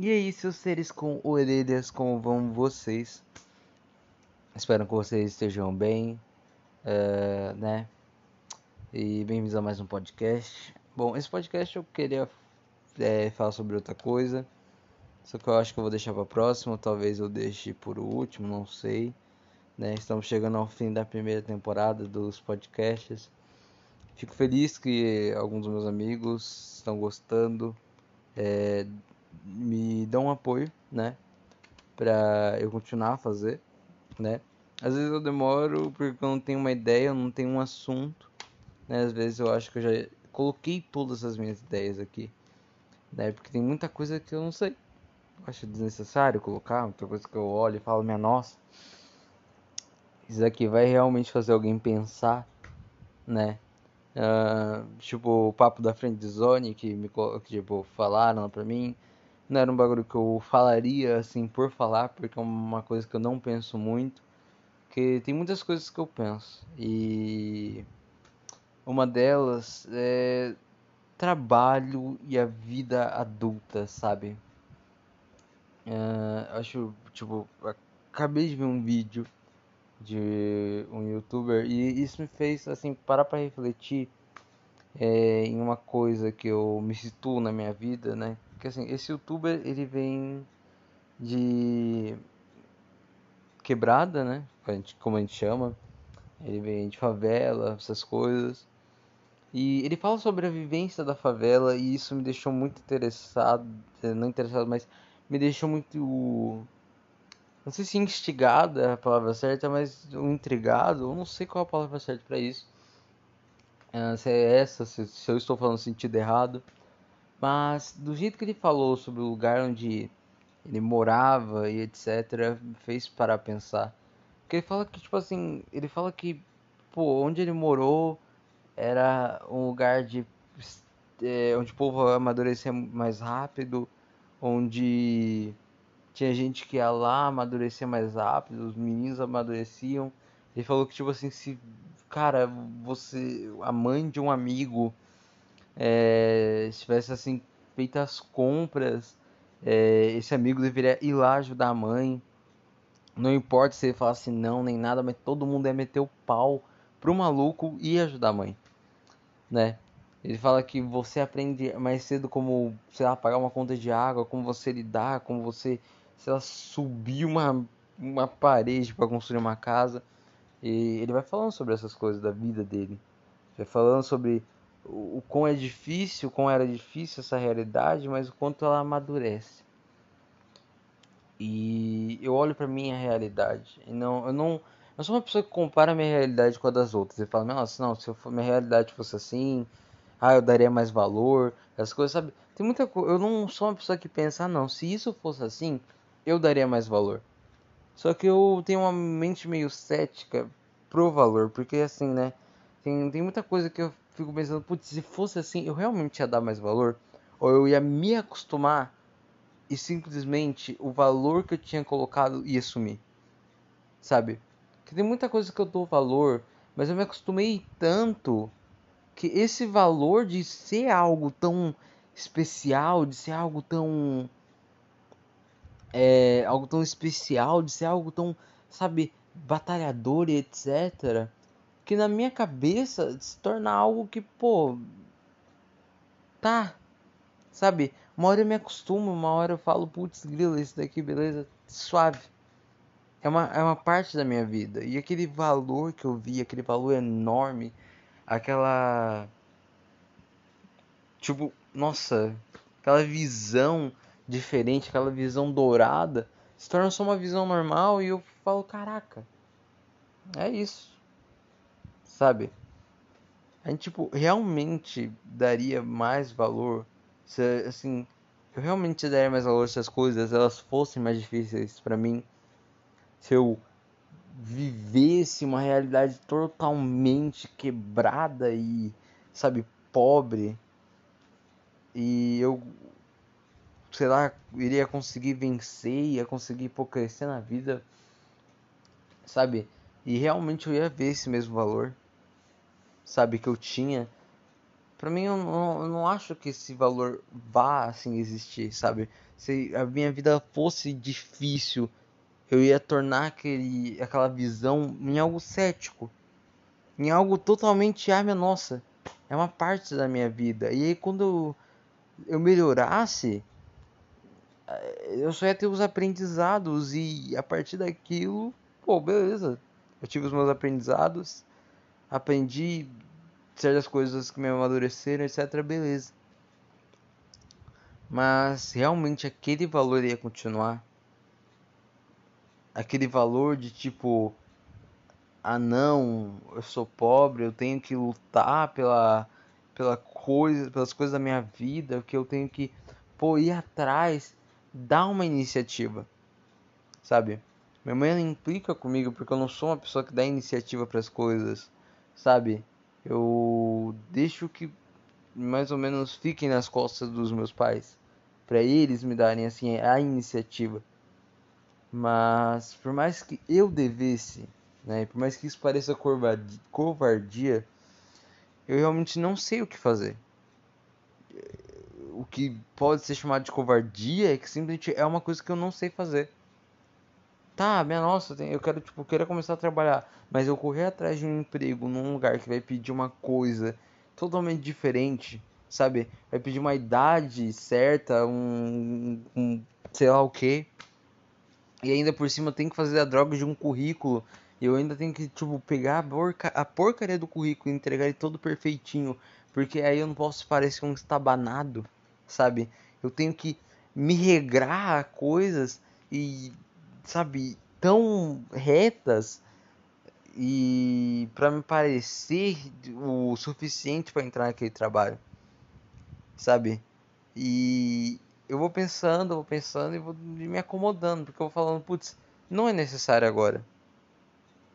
E aí, seus seres com orelhas, como vão vocês? Espero que vocês estejam bem, uh, né? E bem-vindos a mais um podcast. Bom, esse podcast eu queria é, falar sobre outra coisa, só que eu acho que eu vou deixar para próximo, talvez eu deixe por último, não sei. Né? Estamos chegando ao fim da primeira temporada dos podcasts. Fico feliz que alguns dos meus amigos estão gostando. É, me dão um apoio, né? Pra eu continuar a fazer, né? Às vezes eu demoro porque eu não tenho uma ideia, eu não tenho um assunto, né? Às vezes eu acho que eu já coloquei todas as minhas ideias aqui, né? Porque tem muita coisa que eu não sei. Eu acho desnecessário colocar, muita coisa que eu olho e falo, minha nossa, isso aqui vai realmente fazer alguém pensar, né? Uh, tipo, o papo da friend zone que me que, tipo, falaram pra mim não era um bagulho que eu falaria assim por falar, porque é uma coisa que eu não penso muito. Que tem muitas coisas que eu penso. E uma delas é trabalho e a vida adulta, sabe? Uh, acho, tipo, acabei de ver um vídeo de um youtuber e isso me fez assim parar para refletir é, em uma coisa que eu me situo na minha vida, né? Porque assim, esse youtuber ele vem de quebrada, né? Como a gente chama. Ele vem de favela, essas coisas. E ele fala sobre a vivência da favela e isso me deixou muito interessado, eh, não interessado, mas me deixou muito não sei se instigado é a palavra certa, mas intrigado, eu não sei qual a palavra certa para isso. Eh, se é essa, se eu estou falando sentido errado. Mas do jeito que ele falou sobre o lugar onde ele morava e etc, fez parar pensar. Porque ele fala que tipo assim, ele fala que pô, onde ele morou era um lugar de é, onde o povo amadurecia mais rápido, onde tinha gente que ia lá amadurecia mais rápido, os meninos amadureciam. Ele falou que tipo assim, se cara, você a mãe de um amigo é, tivesse assim feito as compras, é, esse amigo deveria ir lá ajudar a mãe. Não importa se ele falasse não nem nada, mas todo mundo ia meter o pau pro maluco e ajudar a mãe, né? Ele fala que você aprende mais cedo como, sei lá, pagar uma conta de água, como você lidar, como você, sei lá, subir uma, uma parede para construir uma casa. E ele vai falando sobre essas coisas da vida dele. Vai falando sobre o, o quão é difícil, o quão era difícil essa realidade, mas o quanto ela amadurece. E eu olho para minha realidade e não, eu não, eu sou uma pessoa que compara minha realidade com a das outras. E fala, nossa, não, se minha realidade fosse assim, ah, eu daria mais valor, essas coisas, sabe? Tem muita coisa, eu não sou uma pessoa que pensa, ah, não, se isso fosse assim, eu daria mais valor. Só que eu tenho uma mente meio cética pro valor, porque assim, né? Tem, tem muita coisa que eu fico pensando, putz, se fosse assim, eu realmente ia dar mais valor? Ou eu ia me acostumar e simplesmente o valor que eu tinha colocado ia sumir? Sabe? Que tem muita coisa que eu dou valor, mas eu me acostumei tanto que esse valor de ser algo tão especial, de ser algo tão é, algo tão especial, de ser algo tão, sabe, batalhador e etc que na minha cabeça se torna algo que, pô, tá, sabe? Uma hora eu me acostumo, uma hora eu falo, putz, grila, isso daqui, beleza, suave. É uma, é uma parte da minha vida. E aquele valor que eu vi, aquele valor enorme, aquela. Tipo, nossa, aquela visão diferente, aquela visão dourada, se torna só uma visão normal e eu falo, caraca, é isso sabe? A gente, tipo, realmente daria mais valor se, assim, eu realmente daria mais valor se as coisas elas fossem mais difíceis para mim. Se eu vivesse uma realidade totalmente quebrada e, sabe, pobre. E eu, sei lá, iria conseguir vencer, ia conseguir pô, crescer na vida, sabe? E realmente eu ia ver esse mesmo valor sabe, que eu tinha. Pra mim, eu não, eu não acho que esse valor vá assim existir, sabe? Se a minha vida fosse difícil, eu ia tornar aquele, aquela visão em algo cético, em algo totalmente, ah, minha nossa, é uma parte da minha vida. E aí, quando eu, eu melhorasse, eh, eu só ia ter os aprendizados, e a partir daquilo, pô, beleza, eu tive os meus aprendizados, aprendi certas coisas que me amadureceram, etc. Beleza. Mas realmente aquele valor ia continuar. Aquele valor de tipo, ah não, eu sou pobre, eu tenho que lutar pela, pela coisa, pelas coisas da minha vida, que eu tenho que pô, ir atrás, dar uma iniciativa, sabe? Minha mãe ela implica comigo porque eu não sou uma pessoa que dá iniciativa para as coisas, sabe? Eu deixo que mais ou menos fiquem nas costas dos meus pais, para eles me darem assim a iniciativa. Mas por mais que eu devesse, né, por mais que isso pareça covardia, eu realmente não sei o que fazer. O que pode ser chamado de covardia é que simplesmente é uma coisa que eu não sei fazer tá, minha nossa, eu quero, tipo, querer começar a trabalhar, mas eu correr atrás de um emprego num lugar que vai pedir uma coisa totalmente diferente, sabe? Vai pedir uma idade certa, um, um sei lá o que. E ainda por cima tem que fazer a droga de um currículo. E eu ainda tenho que, tipo, pegar a, porca, a porcaria do currículo e entregar ele todo perfeitinho. Porque aí eu não posso parecer um estabanado, sabe? Eu tenho que me regrar a coisas e sabe, tão retas e para me parecer o suficiente para entrar naquele trabalho, sabe? E eu vou pensando, vou pensando e vou me acomodando, porque eu vou falando, putz, não é necessário agora.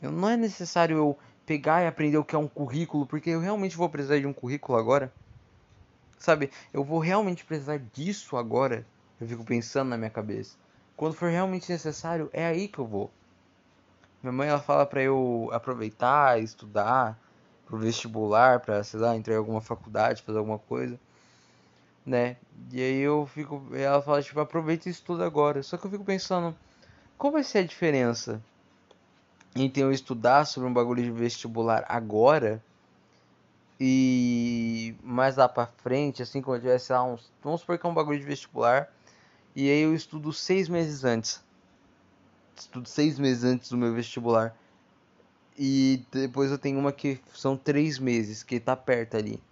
Não é necessário eu pegar e aprender o que é um currículo, porque eu realmente vou precisar de um currículo agora. Sabe? Eu vou realmente precisar disso agora. Eu fico pensando na minha cabeça. Quando for realmente necessário, é aí que eu vou. Minha mãe ela fala para eu aproveitar, estudar pro vestibular, para sei lá, entrar em alguma faculdade, fazer alguma coisa, né? E aí eu fico, ela fala tipo, aproveita e estuda agora. Só que eu fico pensando, qual vai ser a diferença entre eu estudar sobre um bagulho de vestibular agora e mais lá para frente, assim quando eu tivesse lá uns, vamos supor que é um bagulho de vestibular e aí eu estudo seis meses antes. Estudo seis meses antes do meu vestibular. E depois eu tenho uma que são três meses, que tá perto ali.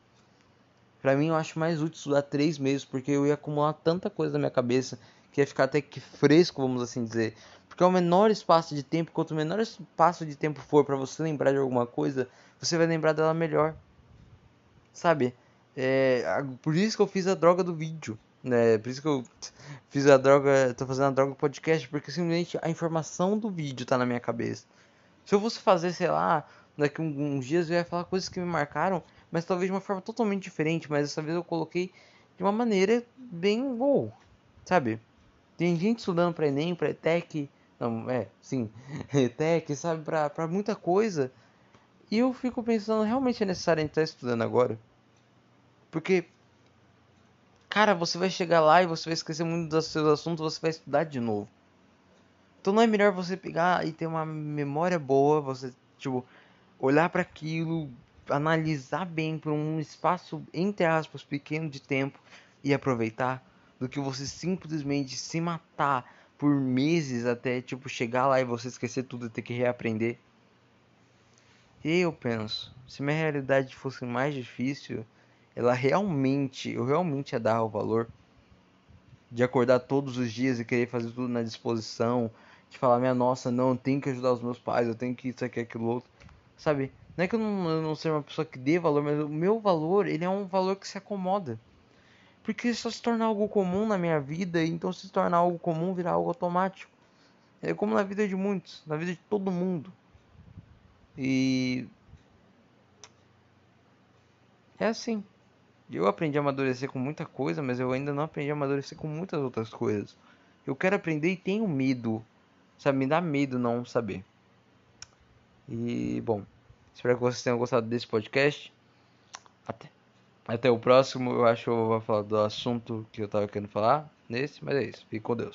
Pra mim eu acho mais útil estudar três meses, porque eu ia acumular tanta coisa na minha cabeça que ia ficar até que fresco, vamos assim dizer. Porque o menor espaço de tempo, quanto menor espaço de tempo for para você lembrar de alguma coisa, você vai lembrar dela melhor. Sabe? É, por isso que eu fiz a droga do vídeo né? Por isso que eu fiz a droga, tô fazendo a droga podcast, porque simplesmente a informação do vídeo tá na minha cabeça. Se eu fosse fazer, sei lá, daqui uns dias eu ia falar coisas que me marcaram, mas talvez de uma forma totalmente diferente, mas dessa vez eu coloquei de uma maneira bem gol, sabe? Tem gente estudando para ENEM, para ETEC, não, é, sim, ETEC, sabe, pra muita coisa. E eu fico pensando, realmente é necessário estar estudando agora? Porque cara, você vai chegar lá e você vai esquecer muito dos seus assuntos, você vai estudar de novo. Então não é melhor você pegar e ter uma memória boa, você, tipo, olhar para aquilo, analisar bem por um espaço, entre aspas, pequeno de tempo e aproveitar, do que você simplesmente se matar por meses até, tipo, chegar lá e você esquecer tudo e ter que reaprender. E eu penso, se minha realidade fosse mais difícil, ela realmente, eu realmente ia dar o valor de acordar todos os dias e querer fazer tudo na disposição, de falar, minha nossa, não, eu tenho que ajudar os meus pais, eu tenho que isso aqui, aquilo outro, sabe? Não é que eu não, eu não seja uma pessoa que dê valor, mas o meu valor, ele é um valor que se acomoda. Porque só se torna algo comum na minha vida, então se tornar algo comum virar algo automático. É como na vida de muitos, na vida de todo mundo. E é assim. Eu aprendi a amadurecer com muita coisa, mas eu ainda não aprendi a amadurecer com muitas outras coisas. Eu quero aprender e tenho medo. Sabe, me dá medo não saber. E, bom, espero que vocês tenham gostado desse podcast. Até. Até o próximo, eu acho que eu vou falar do assunto que eu tava querendo falar nesse, mas é isso. Fique com Deus.